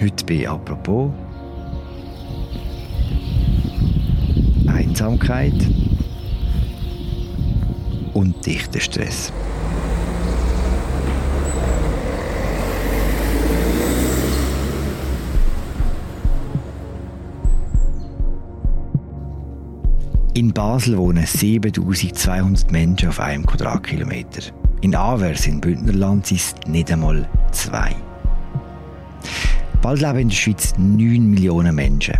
Heute bei «Apropos» Einsamkeit und Dichterstress. In Basel wohnen 7200 Menschen auf einem Quadratkilometer. In Avers in Bündnerland sind es nicht einmal zwei. Bald leben in der Schweiz 9 Millionen Menschen.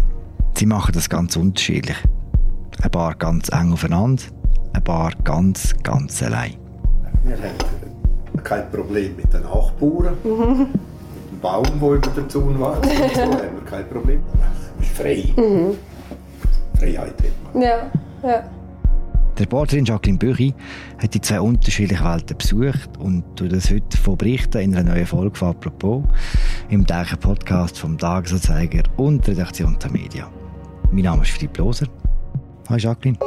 Sie machen das ganz unterschiedlich. Ein paar ganz eng aufeinander, ein paar ganz, ganz allein. Wir haben kein Problem mit den Nachbarn. Mhm. Mit dem Baum, der über der Zaun war. so haben wir kein Problem. Es ist frei. Mhm. Freiheit hat man. Ja, ja. Der Reporterin Jacqueline Büchi hat die zwei unterschiedlichen Welten besucht und tut das heute von Berichten in einer neuen Folge von «Apropos» im täglichen Podcast vom Tagesanzeiger und der Redaktion der Media. Mein Name ist Philipp Loser. Hi Jacqueline.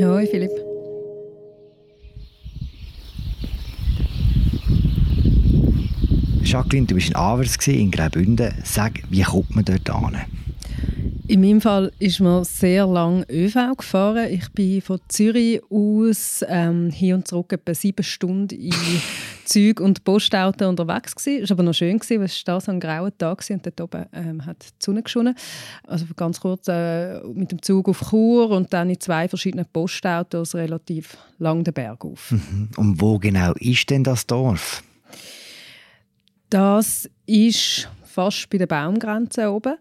Hoi Philipp. Jacqueline, du warst in Avers, in Graubünden. Sag, wie kommt man dort hin? In meinem Fall ist man sehr lang ÖV gefahren. Ich bin von Zürich aus ähm, hier und zurück etwa sieben Stunden in Züg und Postauto unterwegs gewesen. Es war aber noch schön gewesen, weil es da so ein grauer Tag war und dort oben ähm, hat die Sonne geschonen. Also ganz kurz äh, mit dem Zug auf Chur und dann in zwei verschiedenen Postautos relativ lang den Berg auf. Mhm. Und wo genau ist denn das Dorf? Das ist fast bei der Baumgrenze oben.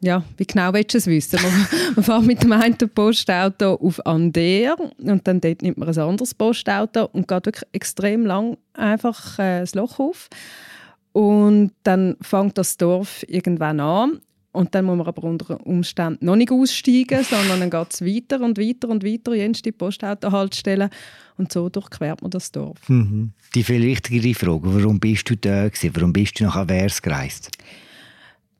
Ja, wie genau willst du es wissen? Man, man fährt mit dem einen Postauto auf Ander und dann dort nimmt man ein anderes Postauto und geht wirklich extrem lang einfach äh, das Loch auf. Und dann fängt das Dorf irgendwann an und dann muss man aber unter Umständen noch nicht aussteigen, sondern dann geht es weiter und weiter und weiter, jenste Postautohaltestellen und so durchquert man das Dorf. Mhm. Die viel wichtigere Frage, warum bist du da gewesen? Warum bist du nach Avers gereist?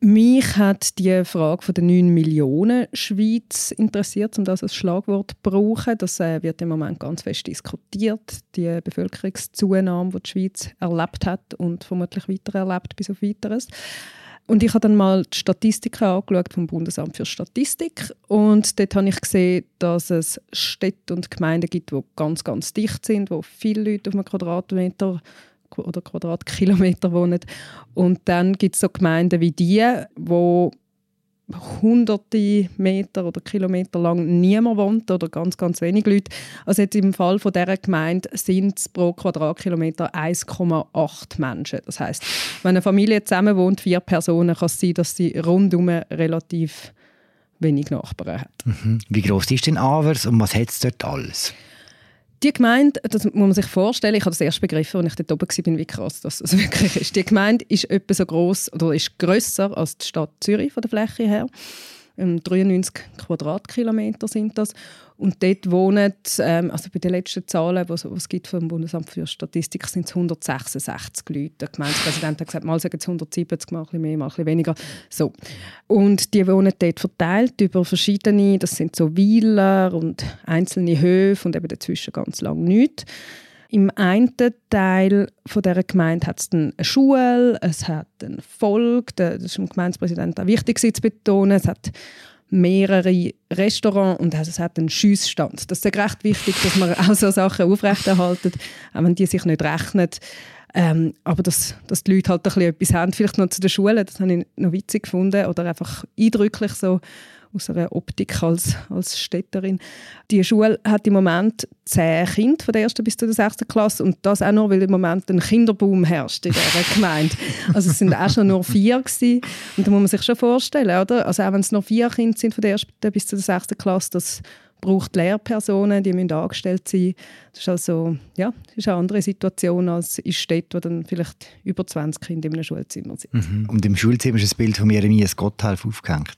Mich hat die Frage von der 9 Millionen Schweiz interessiert, um das als Schlagwort zu brauchen. Das äh, wird im Moment ganz fest diskutiert. Die Bevölkerungszunahme, die die Schweiz erlebt hat und vermutlich weiter erlebt bis auf Weiteres. Und ich habe dann mal die Statistiken angeschaut vom Bundesamt für Statistik und dort habe ich gesehen, dass es Städte und Gemeinden gibt, die ganz, ganz dicht sind, wo viele Leute auf einem Quadratmeter oder Quadratkilometer wohnen. Und dann gibt es so Gemeinden wie die, wo hunderte Meter oder Kilometer lang niemand wohnt oder ganz, ganz wenig Leute. Also jetzt im Fall von dieser Gemeinde sind es pro Quadratkilometer 1,8 Menschen. Das heißt, wenn eine Familie zusammen wohnt, vier Personen, kann es sein, dass sie rundum relativ wenig Nachbarn hat. Mhm. Wie groß ist denn Avers und was hat es dort alles? Die Gemeinde, das muss man sich vorstellen, ich habe das erst begriffen, als ich dort oben war, wie krass das also wirklich ist. Die Gemeinde ist etwa so groß oder ist grösser als die Stadt Zürich von der Fläche her. 93 ähm, Quadratkilometer sind das. Und dort wohnen, ähm, also bei den letzten Zahlen, die es gibt vom Bundesamt für Statistik, sind es 166 Leute. Der Gemeindepräsident hat gesagt, mal sagen es 170, mal ein bisschen mehr, mal ein bisschen weniger. So. Und die wohnen dort verteilt über verschiedene, das sind so Weiler und einzelne Höfe und eben dazwischen ganz lang nichts. Im einen Teil von dieser Gemeinde hat es eine Schule, es hat ein Volk, das ist dem Gemeindepräsidenten wichtig zu betonen, es hat mehrere Restaurants und es hat einen Schiessstand. Das ist recht wichtig, dass man auch so Sachen aufrechterhalten, auch wenn die sich nicht rechnen. Ähm, aber dass, dass die Leute halt ein bisschen etwas haben, vielleicht noch zu der Schule, das habe ich noch witzig gefunden oder einfach eindrücklich so aus einer Optik als, als Städterin. Die Schule hat im Moment zehn Kinder von der ersten bis zur sechsten Klasse und das auch nur, weil im Moment ein Kinderboom herrscht in dieser Gemeinde. Also es sind auch schon nur vier gewesen. und da muss man sich schon vorstellen, oder? Also auch wenn es nur vier Kinder sind von der ersten bis zur sechsten Klasse, das braucht Lehrpersonen, die müssen angestellt sein. Das ist also ja, das ist eine andere Situation als in Städten, wo dann vielleicht über 20 Kinder in einem Schulzimmer sind. Mhm. Und im Schulzimmer ist das Bild von Jeremias Gotthelf aufgehängt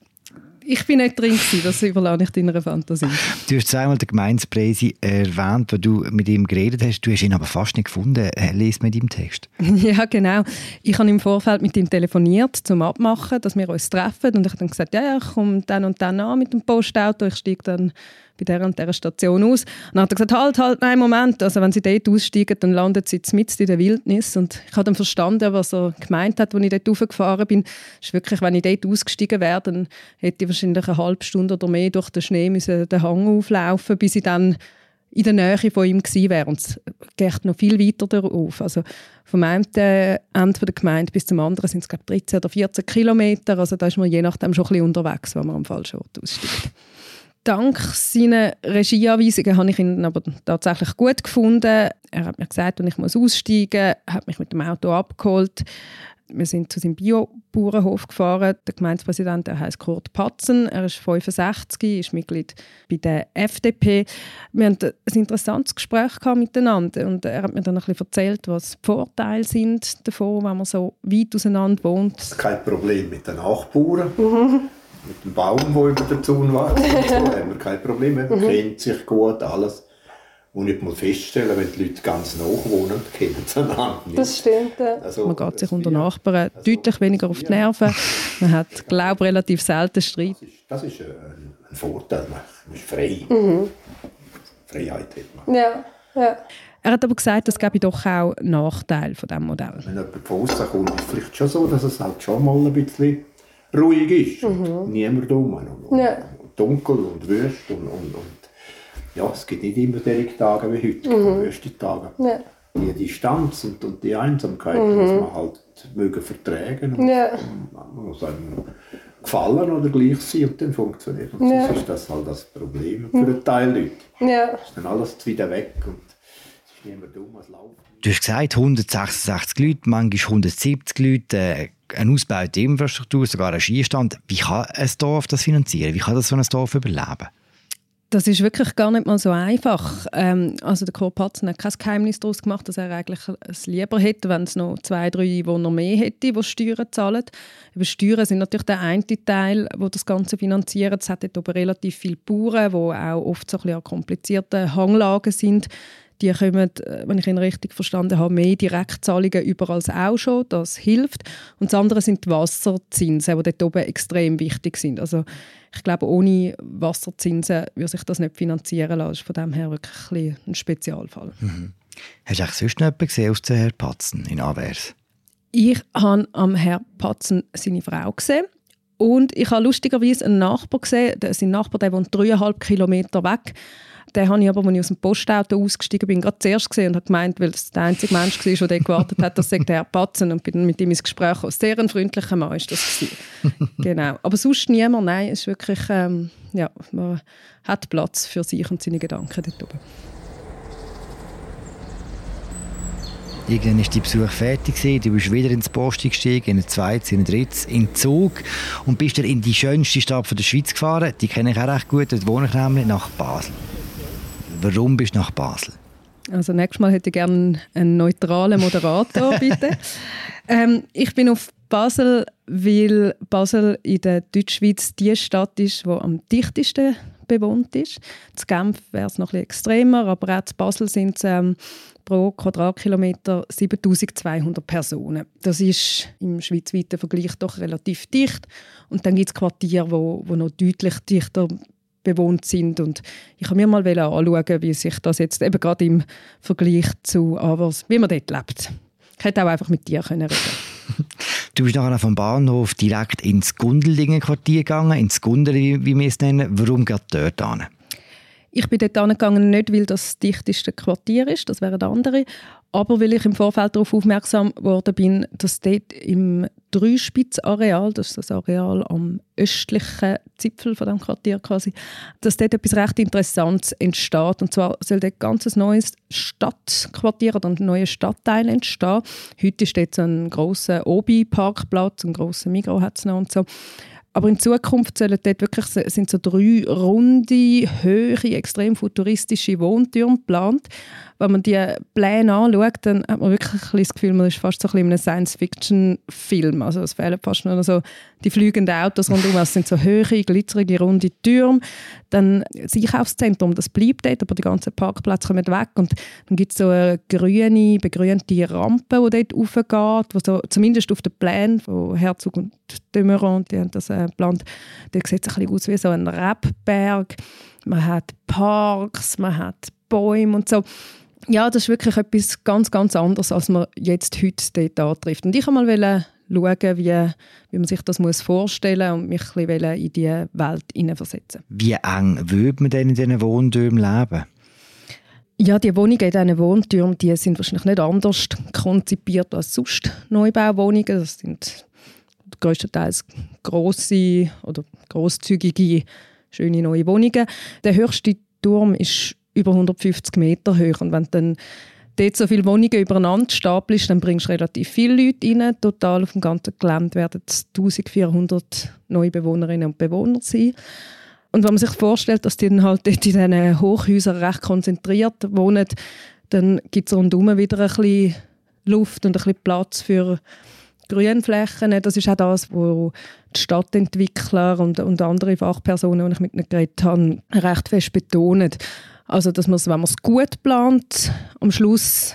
Ich bin nicht drin gewesen, das überlasse ich deiner Fantasie. Du hast zweimal den Gemeindepräsi erwähnt, wo du mit ihm geredet hast. Du hast ihn aber fast nicht gefunden. Lies mit ihm Text. ja, genau. Ich habe im Vorfeld mit ihm telefoniert, zum Abmachen, dass wir uns treffen. Und ich habe dann gesagt, ja, ja, ich komme dann und dann an mit dem Postauto. Ich steige dann bei der und der Station aus. Und dann hat er gesagt, halt, halt, nein, Moment. Also wenn Sie dort aussteigen, dann landet Sie mitten in der Wildnis. Und ich habe dann verstanden, was er gemeint hat, als ich dort raufgefahren bin. Das ist wirklich, wenn ich dort ausgestiegen wäre, dann hätte ich wahrscheinlich eine halbe Stunde oder mehr durch den Schnee müssen den Hang auflaufen bis ich dann in der Nähe von ihm gewesen wäre. Und es geht noch viel weiter darauf. Also vom einen Ende der Gemeinde bis zum anderen sind es, glaube ich, 13 oder 14 Kilometer. Also da ist man je nachdem schon ein bisschen unterwegs, wenn man am falschen Ort aussteigt dank seiner Regieanweisungen habe ich ihn aber tatsächlich gut gefunden. Er hat mir gesagt, wenn ich muss aussteigen muss, hat mich mit dem Auto abgeholt. Wir sind zu seinem Biobauernhof gefahren. Der Gemeindepräsident der heißt Kurt Patzen. Er ist 65, ist Mitglied bei der FDP. Wir hatten ein interessantes Gespräch miteinander und er hat mir dann ein bisschen erzählt, was die Vorteile sind davon, wenn man so weit auseinander wohnt. Kein Problem mit den Nachbarn. Mhm mit dem Baum, der über der Zaun war. so haben wir kein Problem. Man mhm. kennt sich gut, alles. Und ich muss feststellen, wenn die Leute ganz nah wohnen, kennen sie einander nicht. Das stimmt. Ja. Also, man geht sich unter Nachbarn also, deutlich weniger auf die Nerven. Man hat, glaube ich, relativ selten Streit. Das ist, das ist ein, ein, Vorteil. Man ist frei. Mhm. Freiheit hat man. Ja. ja. Er hat aber gesagt, es gäbe doch auch Nachteile von diesem Modell. Wenn jemand von außen kommt, ist es vielleicht schon so, dass es halt schon mal ein bisschen ruhig ist. Mhm. Niemand um. Und, ja. dunkel und wüst. Und, und, und, ja, es gibt nicht immer solche Tage wie heute, mhm. wüste Tage. Ja. Die Distanz und, und die Einsamkeit mhm. muss man halt mögen vertragen. Und, ja. man muss einem gefallen oder gleich sein und dann funktioniert. Und ja. sonst ist das halt das Problem für einen Teil Leute. Ja. Ist dann alles wieder weg und es ist niemand dumm, es läuft. Du hast gesagt, 166 Leute, manchmal 170 Leute. Eine ausgebaute Infrastruktur, sogar ein Skistand. Wie kann ein Dorf das finanzieren? Wie kann das so ein Dorf überleben? Das ist wirklich gar nicht mal so einfach. Ähm, also der Patzen hat kein Geheimnis daraus gemacht, dass er eigentlich es lieber hätte, wenn es noch zwei, drei Einwohner mehr hätte, die Steuern zahlen. Aber Steuern sind natürlich der eine Teil, wo das Ganze finanziert. Es hat aber relativ viele Bauern, die auch oft so ein bisschen an komplizierten Hanglagen sind die kommen, äh, wenn ich ihn richtig verstanden habe, mehr Direktzahlungen über als auch schon. Das hilft. Und das andere sind die Wasserzinsen, die dort oben extrem wichtig sind. Also ich glaube, ohne Wasserzinsen würde sich das nicht finanzieren lassen. Das ist von dem her wirklich ein, Spezialfall. Mhm. Hast du sonst noch jemanden gesehen aus der Herr Patzen in Anvers? Ich habe am Herr Patzen seine Frau gesehen. Und ich habe lustigerweise einen Nachbar gesehen, sein Nachbar der wohnt dreieinhalb Kilometer weg. Den habe ich aber, als ich aus dem Postauto ausgestiegen bin, gerade zuerst gesehen und habe gemeint, weil es der einzige Mensch war, der dort gewartet hat, dass der Herr Patzen und bin mit ihm ins Gespräch gekommen. Sehr ein freundlicher Mann ist das genau. Aber sonst niemand, nein, es ist wirklich, ähm, ja, man hat Platz für sich und seine Gedanken dort oben. Irgendwann war dein Besuch fertig. Du bist wieder ins Post gestiegen, in ein zweites, in ein drittes, in den Zug und bist dann in die schönste Stadt der Schweiz gefahren. Die kenne ich auch recht gut, dort wohne ich nämlich, nach Basel. Warum bist du nach Basel? Also nächstes Mal hätte ich gerne einen neutralen Moderator, bitte. ähm, ich bin auf Basel, weil Basel in der Deutschschweiz die Stadt ist, die am dichtesten bewohnt ist. In Genf wäre es noch ein bisschen extremer, aber auch in Basel sind es ähm, pro Quadratkilometer 7200 Personen. Das ist im schweizweiten Vergleich doch relativ dicht. Und dann gibt es Quartiere, wo, wo noch deutlich dichter bewohnt sind. Und ich habe mir mal anschauen, wie sich das jetzt eben gerade im Vergleich zu Avers, wie man dort lebt. Ich hätte auch einfach mit dir können reden Du bist nachher vom Bahnhof direkt ins Gundeldingen Quartier gegangen, ins Gundeli, wie wir es nennen. Warum gerade dort hin? Ich bin dort angegangen, nicht weil das das dichteste Quartier ist, das wären andere, aber weil ich im Vorfeld darauf aufmerksam geworden bin, dass dort im Dreispitzareal, das ist das Areal am östlichen Zipfel von dem Quartier quasi, dass dort etwas recht Interessantes entsteht. Und zwar soll dort ganz ein neues Stadtquartier oder ein neuer Stadtteil entstehen. Heute ist dort so ein grosser Obi-Parkplatz, ein grosser Migros hat es noch und so. Aber in Zukunft sollen dort wirklich sind so drei runde, hohe, extrem futuristische Wohntürme geplant. Wenn man die Pläne anschaut, dann hat man wirklich das Gefühl, man ist fast so ein bisschen in einem Science-Fiction-Film. Also es fehlen fast nur so die fliegenden Autos rundherum. Es sind so hohe, glitzerige, runde Türme. Dann das Einkaufszentrum, das bleibt dort, aber die ganzen Parkplätze kommen weg. Und dann gibt es so eine grüne, begrünte Rampe, die dort raufgeht, wo so, zumindest auf den Plänen von Herzog und Dömeron, die haben das äh, geplant, da sieht es ein bisschen aus wie so ein Rebberg. Man hat Parks, man hat Bäume und so. Ja, das ist wirklich etwas ganz, ganz anderes, als man jetzt heute dort antrifft. Und ich wollte mal schauen, wie, wie man sich das muss vorstellen muss und mich ein bisschen in diese Welt hineinversetzen. Wie eng würde man denn in diesen Wohntürmen leben? Ja, die Wohnungen in diesen Wohntürmen die sind wahrscheinlich nicht anders konzipiert als sonst Neubauwohnungen. Das sind größtenteils grosse oder grosszügige, schöne neue Wohnungen. Der höchste Turm ist über 150 Meter hoch. Und wenn dann dort so viele Wohnungen übereinander stapelst, dann bringst du relativ viele Leute rein. Total auf dem ganzen Gelände werden es 1400 neue Bewohnerinnen und Bewohner sein. Und wenn man sich vorstellt, dass die dann halt dort in diesen Hochhäusern recht konzentriert wohnen, dann gibt es rundherum wieder ein bisschen Luft und ein bisschen Platz für Grünflächen. Das ist auch das, wo die Stadtentwickler und, und andere Fachpersonen, die ich mit ihnen geredet habe, recht fest betonen. Also, dass man es, wenn man es gut plant, am Schluss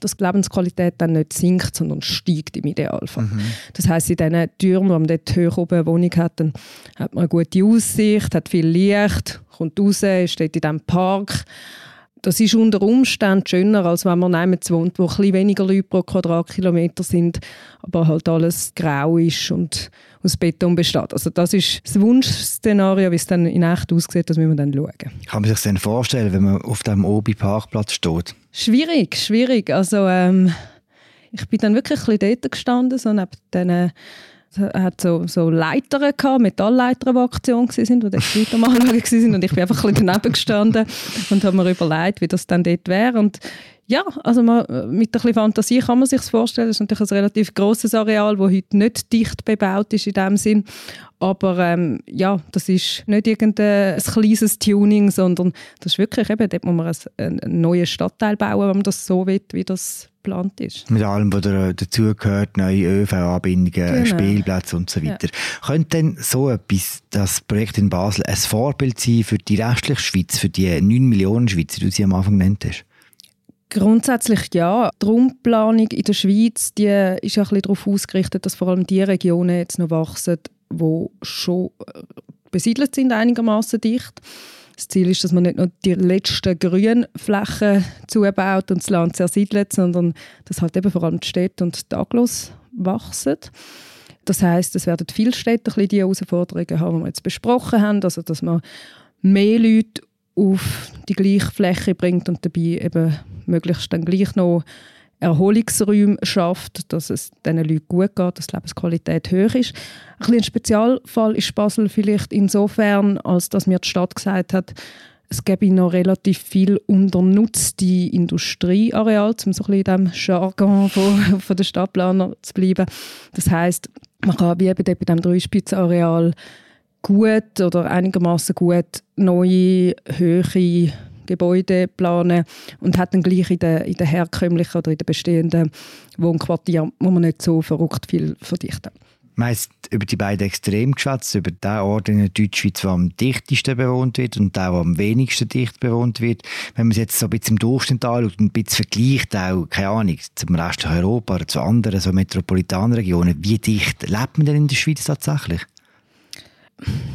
dass die Lebensqualität dann nicht sinkt, sondern steigt im Idealfall. Mhm. Das heißt, in diesen Türmen, wo man dort hoch oben eine Wohnung hat, dann hat man eine gute Aussicht, hat viel Licht, kommt raus, steht in diesem Park das ist unter Umständen schöner, als wenn man neben wohnt, wo ein weniger Leute pro Quadratkilometer sind, aber halt alles grau ist und aus Beton besteht. Also das ist das Wunschszenario, wie es dann in echt aussieht, das müssen wir dann schauen. Kann man sich das denn vorstellen, wenn man auf dem Obi-Parkplatz steht? Schwierig, schwierig. Also ähm, ich bin dann wirklich ein bisschen dort gestanden, so neben diesen hat so, so Leitern gehabt, Metallleitern, die Aktion waren, die dort Leute am waren. Und ich bin einfach ein bisschen daneben gestanden und habe mir überlegt, wie das dann dort wäre. Und ja, also man, mit ein bisschen Fantasie kann man sich vorstellen. Das ist natürlich ein relativ großes Areal, das heute nicht dicht bebaut ist in dem Sinn. Aber ähm, ja, das ist nicht irgendein kleines Tuning, sondern das ist wirklich eben, dort muss man einen, einen neuen Stadtteil bauen, wenn man das so will, wie das geplant ist. Mit allem, was dazugehört, neue ÖV-Anbindungen, genau. Spielplätze und so weiter. Ja. Könnte denn so etwas, das Projekt in Basel, ein Vorbild sein für die restliche Schweiz, für die 9 Millionen Schweizer, die du sie am Anfang genannt hast? Grundsätzlich ja. Die Raumplanung in der Schweiz die ist ja darauf ausgerichtet, dass vor allem die Regionen jetzt noch wachsen, wo schon äh, besiedelt sind, einigermaßen dicht. Das Ziel ist, dass man nicht nur die letzten Grünflächen zubaut und das Land zersiedelt, sondern dass halt eben vor allem die Städte und die Aglos wachsen. Das heißt, es werden viele Städte die Herausforderungen haben, die wir jetzt besprochen haben, also dass man mehr Leute auf die gleiche Fläche bringt und dabei eben möglichst dann gleich noch Erholungsräume schafft, dass es diesen Leuten gut geht, dass die Lebensqualität hoch ist. Ein, ein Spezialfall ist Basel vielleicht insofern, als dass mir die Stadt gesagt hat, es gäbe noch relativ viel unternutzte Industrieareal, um so ein bisschen in diesem Jargon von, von der Stadtplaner zu bleiben. Das heißt, man kann wie bei diesem Dreispitzareal gut oder einigermaßen gut neue, höhere Gebäude planen und hat dann gleich in den, in den herkömmlichen oder in den bestehenden Wohnquartieren, wo man nicht so verrückt viel verdichten. Meist über die beiden Extreme geschwätzt, über den Ort in der Deutschschweiz, der am dichtesten bewohnt wird und der, der am wenigsten dicht bewohnt wird. Wenn man es jetzt so ein bisschen im Durchschnitt anschaut und ein bisschen vergleicht, auch, keine Ahnung, zum Rest Europa oder zu anderen so Metropolitanregionen, wie dicht lebt man denn in der Schweiz tatsächlich?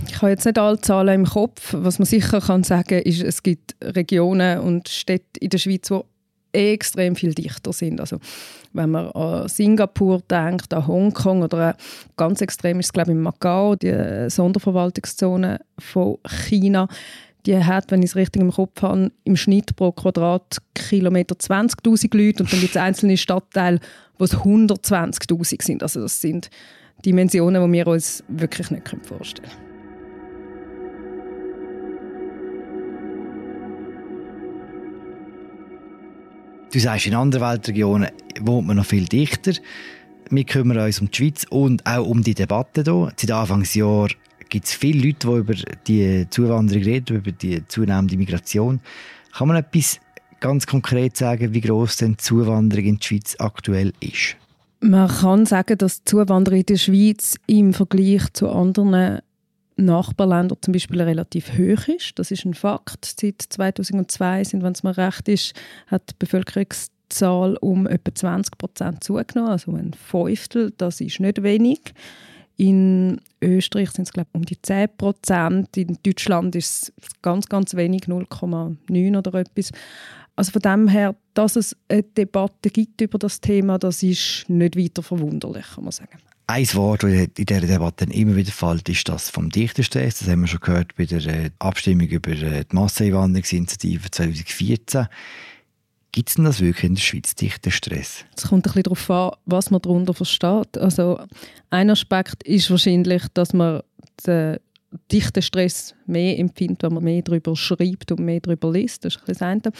Ich habe jetzt nicht alle Zahlen im Kopf. Was man sicher kann sagen ist, es gibt Regionen und Städte in der Schweiz, die extrem viel dichter sind. Also wenn man an Singapur denkt, an Hongkong oder ganz extrem ist es glaube ich in Macau, die Sonderverwaltungszone von China, die hat, wenn ich es richtig im Kopf habe, im Schnitt pro Quadratkilometer 20'000 Leute und dann gibt es einzelne Stadtteile, wo es 120'000 sind. Also das sind Dimensionen, die wir uns wirklich nicht vorstellen können. Du sagst, in anderen Weltregionen wohnt man noch viel dichter. Wir kümmern uns um die Schweiz und auch um die Debatte hier. Seit Anfangsjahr gibt es viele Leute, die über die Zuwanderung reden, über die zunehmende Migration. Kann man etwas ganz konkret sagen, wie groß denn die Zuwanderung in die Schweiz aktuell ist? Man kann sagen, dass die Zuwanderung in der Schweiz im Vergleich zu anderen Nachbarländern zum Beispiel relativ hoch ist. Das ist ein Fakt. Seit 2002 sind, wenn es mir recht ist, hat die Bevölkerungszahl um etwa 20 Prozent zugenommen, also ein Fünftel. Das ist nicht wenig. In Österreich sind es glaube ich, um die 10 Prozent. In Deutschland ist es ganz, ganz wenig, 0,9 oder etwas. Also von dem her, dass es eine Debatte gibt über das Thema, das ist nicht weiter verwunderlich, kann man sagen. Ein Wort, das in dieser Debatte immer wieder fällt, ist das vom Dichterstress. Das haben wir schon gehört bei der äh, Abstimmung über äh, die Masseneinwanderungsinitiative 2014. Gibt es denn das wirklich in der Schweiz, Dichterstress? Es kommt ein bisschen darauf an, was man darunter versteht. Also ein Aspekt ist wahrscheinlich, dass man den Dichterstress mehr empfindet, wenn man mehr darüber schreibt und mehr darüber liest. Das ist ein das.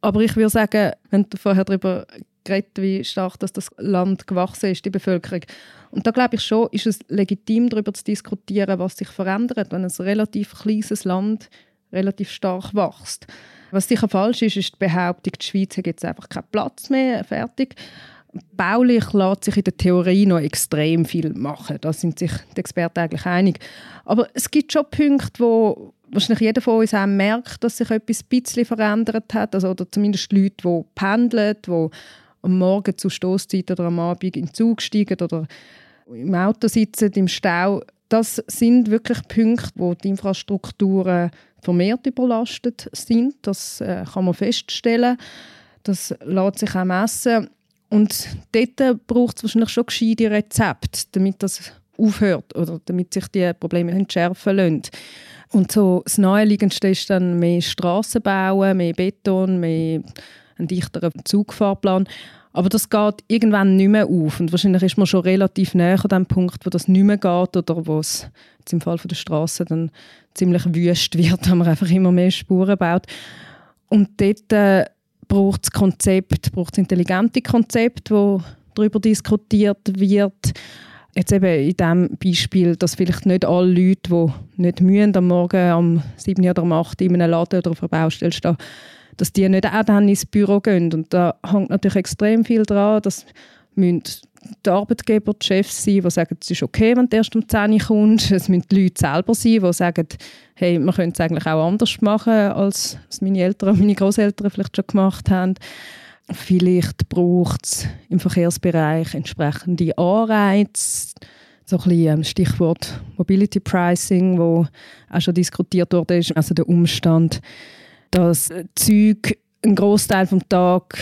Aber ich würde sagen, wenn du vorher darüber geredet, wie stark dass das Land gewachsen ist, die Bevölkerung. Und da glaube ich schon, ist es legitim, darüber zu diskutieren, was sich verändert, wenn ein relativ kleines Land relativ stark wächst. Was sicher falsch ist, ist die Behauptung, die Schweiz hat jetzt einfach keinen Platz mehr, fertig. Baulich lässt sich in der Theorie noch extrem viel machen. Da sind sich die Experten eigentlich einig. Aber es gibt schon Punkte, wo wahrscheinlich jeder von uns auch merkt, dass sich etwas ein bisschen verändert hat. Also, oder zumindest Leute, die pendeln, die am Morgen zu Stoßzeit oder am Abend in den Zug steigen oder im Auto sitzen, im Stau. Das sind wirklich Punkte, wo die Infrastrukturen vermehrt überlastet sind. Das äh, kann man feststellen. Das lässt sich auch messen. Und dort braucht es wahrscheinlich schon gescheite Rezepte, damit das aufhört oder damit sich die Probleme entschärfen lassen. Und so das Naheliegendste ist dann mehr Strassen bauen, mehr Beton, mehr einen dichteren Zugfahrplan. Aber das geht irgendwann nicht mehr auf. Und wahrscheinlich ist man schon relativ näher an dem Punkt, wo das nicht mehr geht oder wo es im Fall der Straße dann ziemlich wüst wird, wenn man einfach immer mehr Spuren baut. Und dort äh, braucht es Konzept, braucht es intelligente Konzepte, wo darüber diskutiert wird. Jetzt eben in diesem Beispiel, dass vielleicht nicht alle Leute, die nicht mühen, am Morgen um 7 oder um 8 in einem Laden oder auf einer Baustelle stehen, dass die nicht auch dann ins Büro gehen. Und da hängt natürlich extrem viel dran, dass die Arbeitgeber, die Chefs sein, die sagen, es ist okay, wenn du erst um 10 Uhr kommst. Es müssen die Leute selber sein, die sagen, hey, man könnte es eigentlich auch anders machen, als meine Eltern und meine Großeltern vielleicht schon gemacht haben. Vielleicht braucht es im Verkehrsbereich entsprechende Anreize, so ein bisschen ähm, Stichwort Mobility Pricing, wo auch schon diskutiert wurde, also der Umstand, dass Züge einen Großteil vom Tag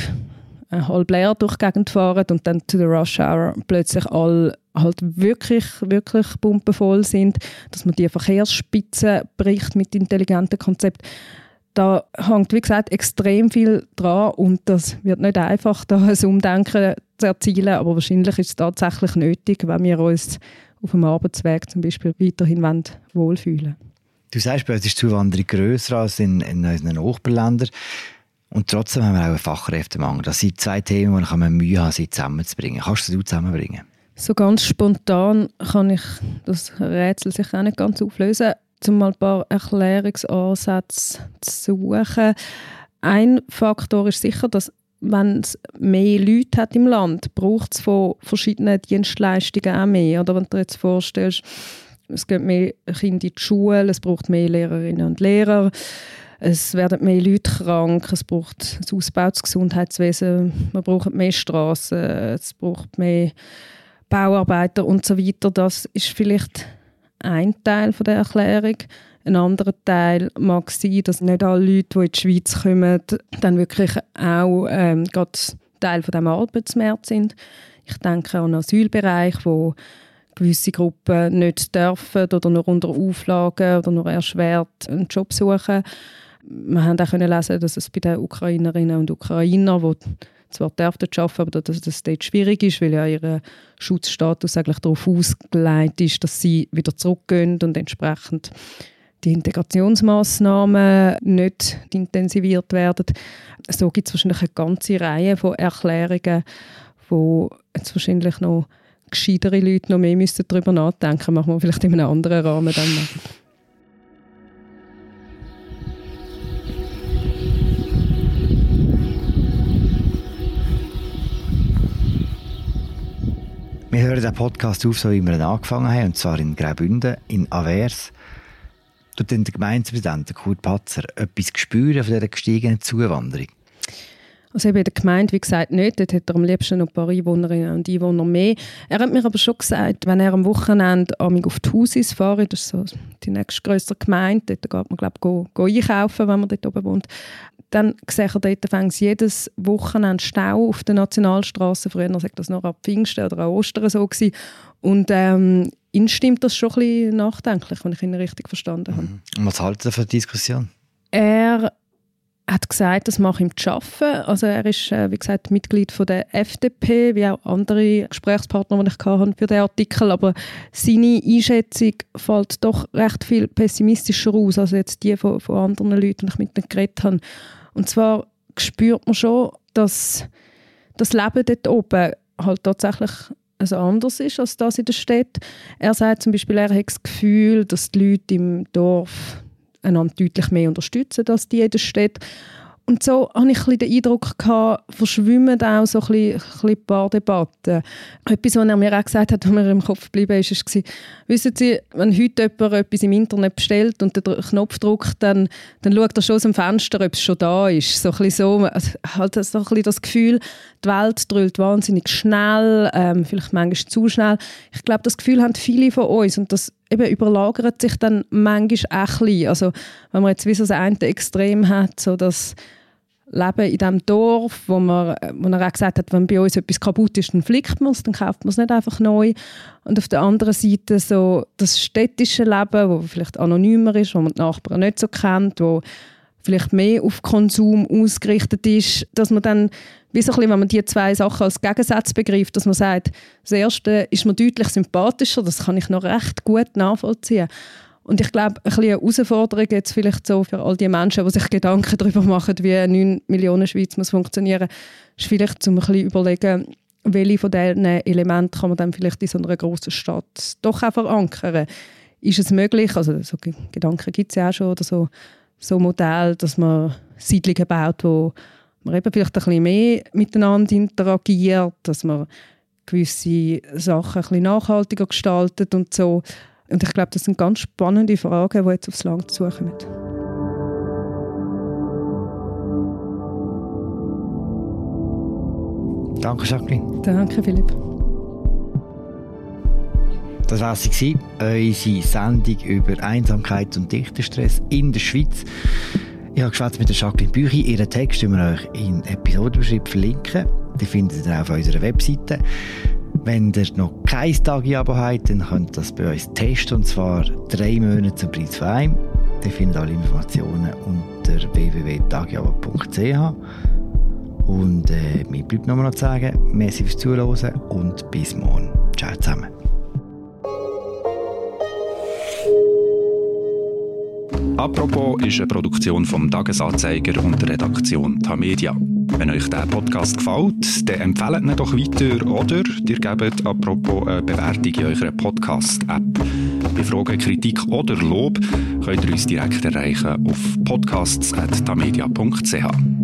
halb leer durch die Gegend fahren und dann zu der Rush Hour plötzlich alle halt wirklich, wirklich pumpenvoll sind, dass man die Verkehrsspitze bricht mit intelligenten Konzepten. Da hängt, wie gesagt, extrem viel dran und das wird nicht einfach, da ein Umdenken zu erzielen, aber wahrscheinlich ist es tatsächlich nötig, wenn wir uns auf dem Arbeitsweg zum Beispiel weiterhin wohlfühlen. Du sagst, bei uns ist die Zuwanderung grösser als in, in unseren Nachbarländern. Und trotzdem haben wir auch einen Fachkräftemangel. Das sind zwei Themen, die man Mühe haben, sie zusammenzubringen. Kannst du sie zusammenbringen? So ganz spontan kann ich das Rätsel sich auch nicht ganz auflösen, um mal ein paar Erklärungsansätze zu suchen. Ein Faktor ist sicher, dass wenn es mehr Leute hat im Land, braucht es von verschiedenen Dienstleistungen auch mehr. Oder wenn du dir jetzt vorstellst, es gibt mehr Kinder in die Schule, es braucht mehr Lehrerinnen und Lehrer, es werden mehr Leute krank, es braucht ein ausgebautes Gesundheitswesen, man braucht mehr Straßen, es braucht mehr Bauarbeiter und so weiter. Das ist vielleicht ein Teil von der Erklärung. Ein anderer Teil mag sein, dass nicht alle Leute, die in die Schweiz kommen, dann wirklich auch ähm, gerade Teil von dem Arbeitsmarkt sind. Ich denke an den Asylbereich, wo gewisse Gruppen nicht dürfen oder nur unter Auflagen oder nur erschwert einen Job suchen. Wir haben auch lesen, dass es bei den Ukrainerinnen und Ukrainern, die zwar dürfen arbeiten, aber dass das dort schwierig ist, weil ja ihr Schutzstatus eigentlich darauf ausgelegt ist, dass sie wieder zurückgehen und entsprechend die Integrationsmaßnahmen nicht intensiviert werden. So gibt es wahrscheinlich eine ganze Reihe von Erklärungen, die jetzt wahrscheinlich noch gescheitere Leute noch mehr müssen darüber nachdenken. Machen wir vielleicht in einem anderen Rahmen dann mal. Wir hören den Podcast auf, so wie wir ihn angefangen haben, und zwar in Graubünden, in Avers. Dort hat der Gemeindepräsident, Kurt Patzer, etwas gespürt von dieser gestiegenen Zuwanderung? Also eben in der Gemeinde, wie gesagt, nicht. Dort hat er am liebsten noch ein paar Einwohnerinnen und Einwohner mehr. Er hat mir aber schon gesagt, wenn er am Wochenende auf die Hausis fährt, das ist so die nächstgrößere Gemeinde, dort geht man, glaube ich, go, go einkaufen, wenn man dort oben wohnt, dann sehe er dort fängt jedes Wochenende Stau auf der Nationalstraße. Früher sagt das noch ab Pfingsten oder an Ostern so gewesen. Und ähm, ihn stimmt das schon ein bisschen nachdenklich, wenn ich ihn richtig verstanden habe. Mhm. Und was haltet ihr von der Diskussion? Er hat gesagt, das mache ihm zu arbeiten. Also er ist, äh, wie gesagt, Mitglied von der FDP, wie auch andere Gesprächspartner, die ich hatte für den Artikel. Aber seine Einschätzung fällt doch recht viel pessimistischer aus, als jetzt die von, von anderen Leuten, die ich mit ihnen geredet habe. Und zwar spürt man schon, dass das Leben dort oben halt tatsächlich also anders ist als das in der Stadt. Er sagt zum Beispiel, er hat das Gefühl, dass die Leute im Dorf einander deutlich mehr unterstützen als die in der Stadt. Und so hatte ich ein den Eindruck, gehabt, verschwimmen auch so ein bisschen, ein paar Debatten. Etwas, was er mir auch gesagt hat, was mir im Kopf geblieben ist, war, wissen Sie, wenn heute jemand etwas im Internet bestellt und den Knopf drückt, dann, dann schaut er schon aus dem Fenster, ob es schon da ist. So ein so, halt so ein bisschen das Gefühl, die Welt drüllt wahnsinnig schnell, ähm, vielleicht manchmal zu schnell. Ich glaube, das Gefühl haben viele von uns und das eben überlagert sich dann manchmal auch ein bisschen. Also wenn man jetzt wie so das eine Extrem hat, so dass Leben in diesem Dorf, wo, man, wo er auch gesagt hat, wenn bei uns etwas kaputt ist, dann flickt man es, dann kauft man es nicht einfach neu. Und auf der anderen Seite so das städtische Leben, wo vielleicht anonymer ist, wo man die Nachbarn nicht so kennt, wo vielleicht mehr auf Konsum ausgerichtet ist, dass man dann, wie so ein bisschen, wenn man die zwei Sachen als Gegensatz begreift, dass man sagt, das Erste ist mir deutlich sympathischer, das kann ich noch recht gut nachvollziehen. Und ich glaube, ein eine Herausforderung jetzt vielleicht so für all die Menschen, die sich Gedanken darüber machen, wie 9 Millionen Schweiz muss funktionieren, ist vielleicht zum ein bisschen überlegen, welche von diesen Elementen kann man dann vielleicht in so einer grossen Stadt doch auch verankern. Ist es möglich, also so Gedanken gibt es ja auch schon, oder so, so Modell, dass man Siedlungen baut, wo man eben vielleicht ein bisschen mehr miteinander interagiert, dass man gewisse Sachen ein bisschen nachhaltiger gestaltet und so. Und ich glaube, das sind ganz spannende Fragen, die jetzt aufs Land zukommen. Danke, Jacqueline. Danke, Philipp. Das war sie, unsere Sendung über Einsamkeit und Dichterstress in der Schweiz. Ich habe geschwätzt mit der Jacqueline Büchi. Ihren Text werden wir euch in Episodenbeschreibung verlinken. Die findet ihr auf unserer Webseite. Wenn ihr noch kein Tagi-Abo habt, dann könnt ihr das bei uns testen, und zwar drei Monate zum Preis von einem. Ihr findet alle Informationen unter www.tagiabo.ch und äh, mir bleibt noch mal zu sagen, merci fürs Zuhören und bis morgen. Ciao zusammen. Apropos ist eine Produktion vom Tagesanzeiger und der Redaktion Tamedia. Wenn euch der Podcast gefällt, dann empfehlt ihn doch weiter oder ihr gebt apropos eine Bewertung in eurer Podcast-App. Bei Fragen, Kritik oder Lob könnt ihr uns direkt erreichen auf podcasts.tamedia.ch.